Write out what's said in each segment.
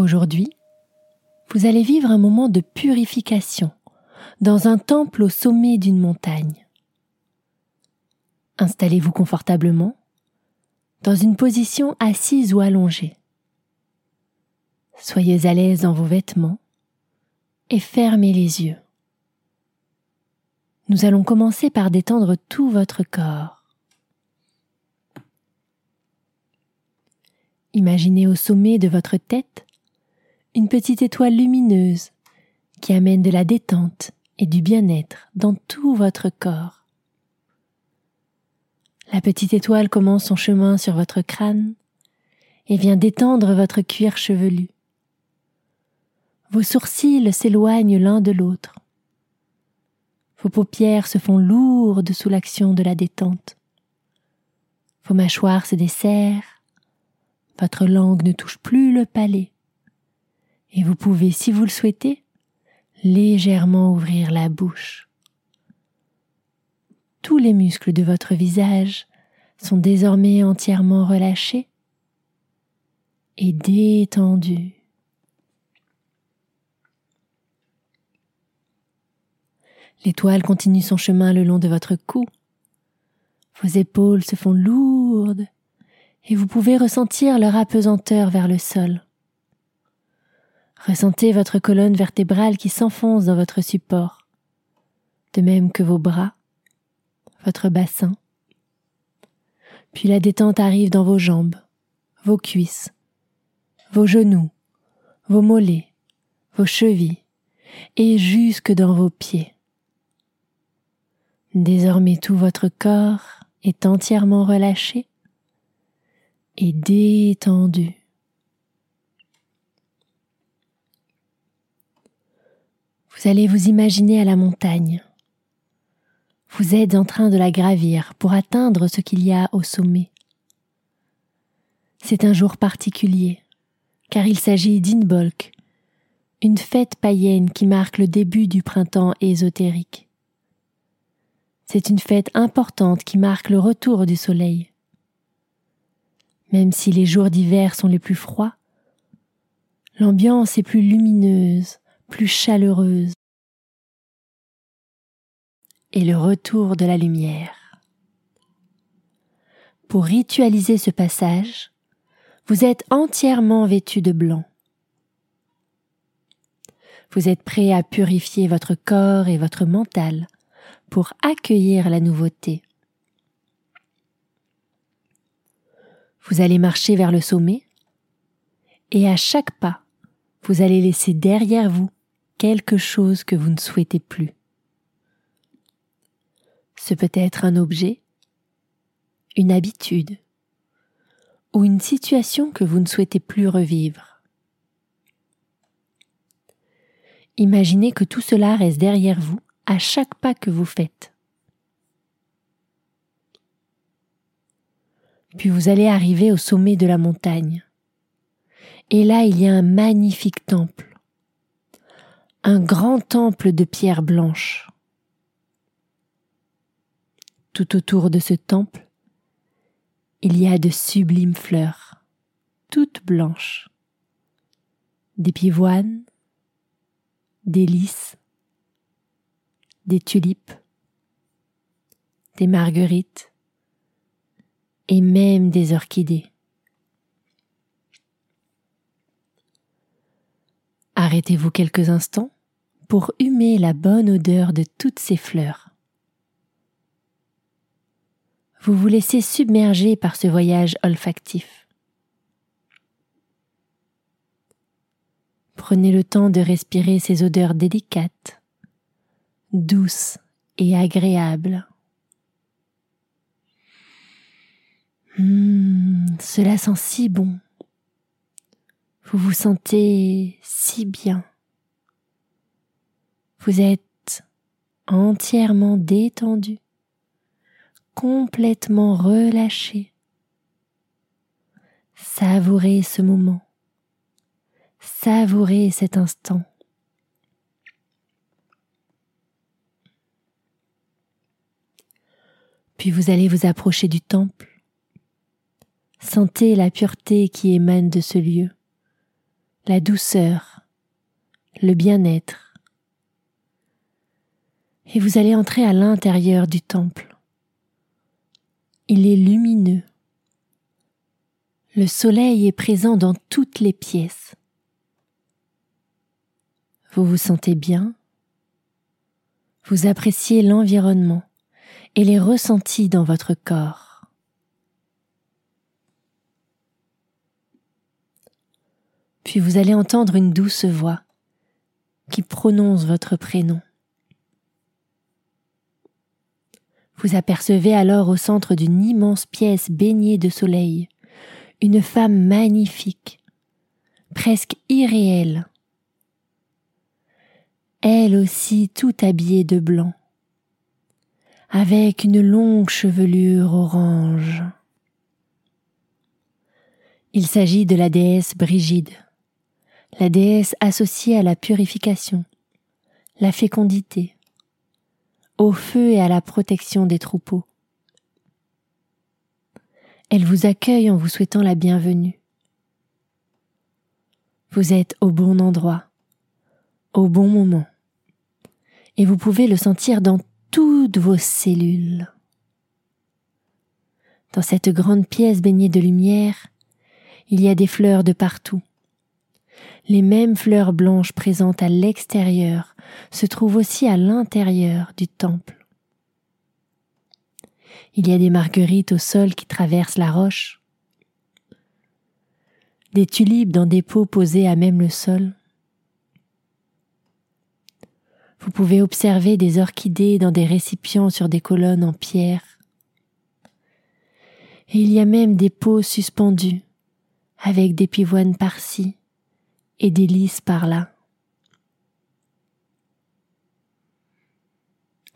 Aujourd'hui, vous allez vivre un moment de purification dans un temple au sommet d'une montagne. Installez-vous confortablement dans une position assise ou allongée. Soyez à l'aise dans vos vêtements et fermez les yeux. Nous allons commencer par détendre tout votre corps. Imaginez au sommet de votre tête une petite étoile lumineuse qui amène de la détente et du bien-être dans tout votre corps. La petite étoile commence son chemin sur votre crâne et vient détendre votre cuir chevelu. Vos sourcils s'éloignent l'un de l'autre. Vos paupières se font lourdes sous l'action de la détente. Vos mâchoires se desserrent. Votre langue ne touche plus le palais et vous pouvez, si vous le souhaitez, légèrement ouvrir la bouche. Tous les muscles de votre visage sont désormais entièrement relâchés et détendus. L'étoile continue son chemin le long de votre cou. Vos épaules se font lourdes et vous pouvez ressentir leur apesanteur vers le sol. Ressentez votre colonne vertébrale qui s'enfonce dans votre support, de même que vos bras, votre bassin. Puis la détente arrive dans vos jambes, vos cuisses, vos genoux, vos mollets, vos chevilles et jusque dans vos pieds. Désormais tout votre corps est entièrement relâché et détendu. Vous allez vous imaginer à la montagne. Vous êtes en train de la gravir pour atteindre ce qu'il y a au sommet. C'est un jour particulier, car il s'agit d'Inbolk, une fête païenne qui marque le début du printemps ésotérique. C'est une fête importante qui marque le retour du soleil. Même si les jours d'hiver sont les plus froids, l'ambiance est plus lumineuse, plus chaleureuse et le retour de la lumière. Pour ritualiser ce passage, vous êtes entièrement vêtu de blanc. Vous êtes prêt à purifier votre corps et votre mental pour accueillir la nouveauté. Vous allez marcher vers le sommet et à chaque pas, vous allez laisser derrière vous quelque chose que vous ne souhaitez plus. Ce peut être un objet, une habitude ou une situation que vous ne souhaitez plus revivre. Imaginez que tout cela reste derrière vous à chaque pas que vous faites. Puis vous allez arriver au sommet de la montagne. Et là, il y a un magnifique temple un grand temple de pierre blanche. Tout autour de ce temple, il y a de sublimes fleurs, toutes blanches, des pivoines, des lys, des tulipes, des marguerites et même des orchidées. Arrêtez-vous quelques instants pour humer la bonne odeur de toutes ces fleurs. Vous vous laissez submerger par ce voyage olfactif. Prenez le temps de respirer ces odeurs délicates, douces et agréables. Mmh, cela sent si bon. Vous vous sentez si bien. Vous êtes entièrement détendu, complètement relâché. Savourez ce moment. Savourez cet instant. Puis vous allez vous approcher du temple. Sentez la pureté qui émane de ce lieu, la douceur, le bien-être. Et vous allez entrer à l'intérieur du temple. Il est lumineux. Le soleil est présent dans toutes les pièces. Vous vous sentez bien Vous appréciez l'environnement et les ressentis dans votre corps. Puis vous allez entendre une douce voix qui prononce votre prénom. Vous apercevez alors au centre d'une immense pièce baignée de soleil une femme magnifique, presque irréelle, elle aussi tout habillée de blanc, avec une longue chevelure orange. Il s'agit de la déesse Brigide, la déesse associée à la purification, la fécondité, au feu et à la protection des troupeaux. Elle vous accueille en vous souhaitant la bienvenue. Vous êtes au bon endroit, au bon moment et vous pouvez le sentir dans toutes vos cellules. Dans cette grande pièce baignée de lumière, il y a des fleurs de partout. Les mêmes fleurs blanches présentes à l'extérieur se trouvent aussi à l'intérieur du temple. Il y a des marguerites au sol qui traversent la roche, des tulipes dans des pots posés à même le sol, vous pouvez observer des orchidées dans des récipients sur des colonnes en pierre. Et il y a même des pots suspendus, avec des pivoines par-ci et des lys par-là.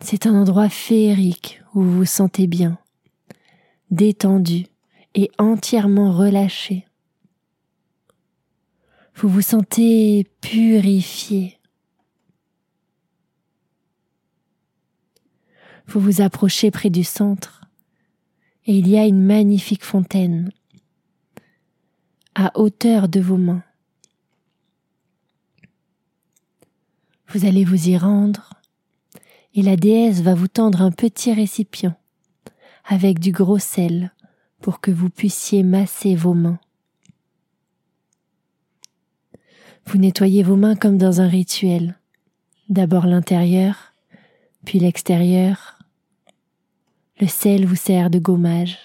C'est un endroit féerique où vous vous sentez bien, détendu et entièrement relâché. Vous vous sentez purifié, vous vous approchez près du centre et il y a une magnifique fontaine à hauteur de vos mains. Vous allez vous y rendre et la déesse va vous tendre un petit récipient avec du gros sel pour que vous puissiez masser vos mains. Vous nettoyez vos mains comme dans un rituel. D'abord l'intérieur, puis l'extérieur. Le sel vous sert de gommage.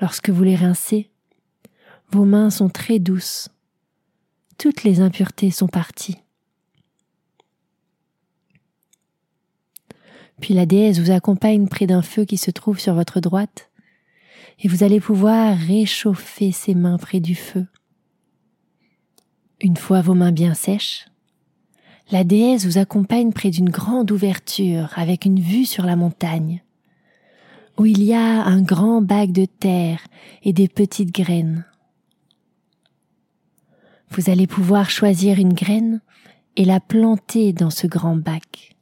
Lorsque vous les rincez, vos mains sont très douces. Toutes les impuretés sont parties. Puis la déesse vous accompagne près d'un feu qui se trouve sur votre droite, et vous allez pouvoir réchauffer ces mains près du feu. Une fois vos mains bien sèches, la déesse vous accompagne près d'une grande ouverture avec une vue sur la montagne, où il y a un grand bac de terre et des petites graines. Vous allez pouvoir choisir une graine et la planter dans ce grand bac.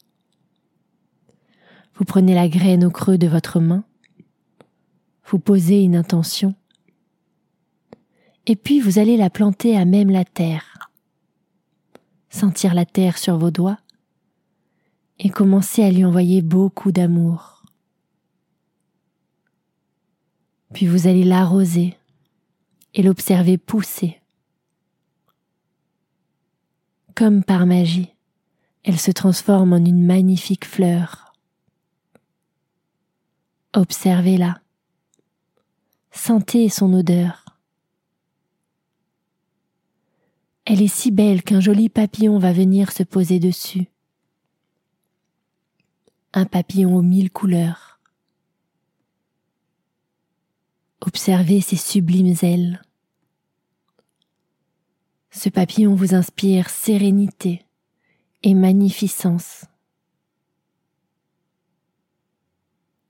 Vous prenez la graine au creux de votre main, vous posez une intention, et puis vous allez la planter à même la terre sentir la terre sur vos doigts et commencer à lui envoyer beaucoup d'amour. Puis vous allez l'arroser et l'observer pousser Comme par magie, elle se transforme en une magnifique fleur. Observez-la. Sentez son odeur. Elle est si belle qu'un joli papillon va venir se poser dessus. Un papillon aux mille couleurs. Observez ses sublimes ailes. Ce papillon vous inspire sérénité et magnificence.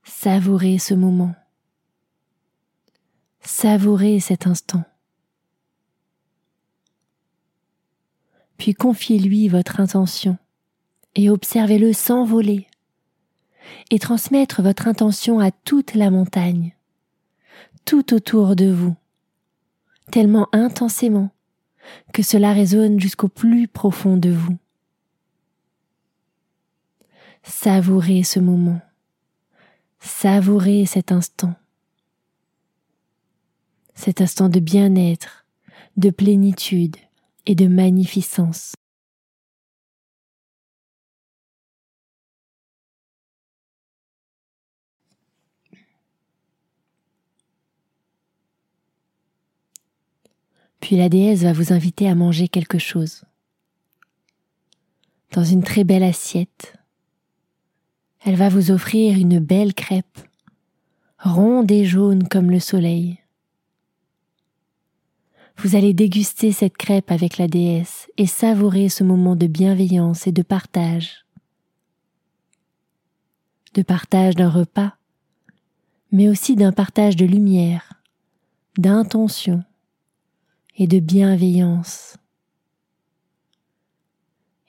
Savourez ce moment. Savourez cet instant. Puis confiez-lui votre intention et observez-le s'envoler et transmettre votre intention à toute la montagne, tout autour de vous, tellement intensément que cela résonne jusqu'au plus profond de vous. Savourez ce moment, savourez cet instant, cet instant de bien-être, de plénitude et de magnificence. Puis la déesse va vous inviter à manger quelque chose. Dans une très belle assiette, elle va vous offrir une belle crêpe, ronde et jaune comme le soleil. Vous allez déguster cette crêpe avec la déesse et savourer ce moment de bienveillance et de partage. De partage d'un repas, mais aussi d'un partage de lumière, d'intention et de bienveillance.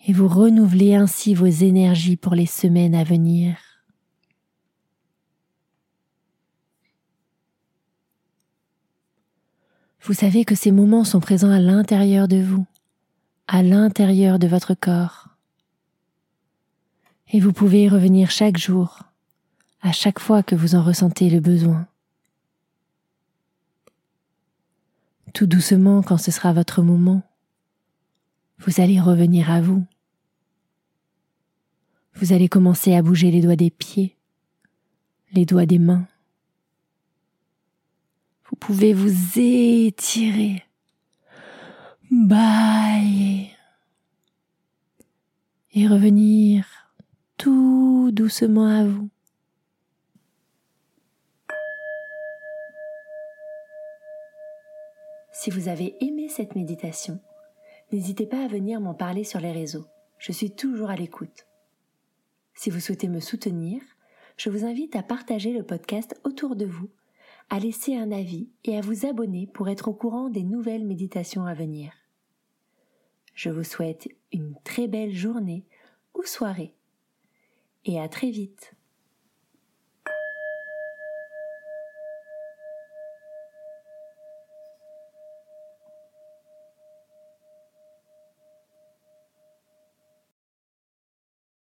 Et vous renouvelez ainsi vos énergies pour les semaines à venir. Vous savez que ces moments sont présents à l'intérieur de vous, à l'intérieur de votre corps. Et vous pouvez y revenir chaque jour, à chaque fois que vous en ressentez le besoin. Tout doucement, quand ce sera votre moment, vous allez revenir à vous. Vous allez commencer à bouger les doigts des pieds, les doigts des mains. Vous pouvez vous étirer, bailler et revenir tout doucement à vous. Si vous avez aimé cette méditation, n'hésitez pas à venir m'en parler sur les réseaux. Je suis toujours à l'écoute. Si vous souhaitez me soutenir, je vous invite à partager le podcast autour de vous, à laisser un avis et à vous abonner pour être au courant des nouvelles méditations à venir. Je vous souhaite une très belle journée ou soirée et à très vite.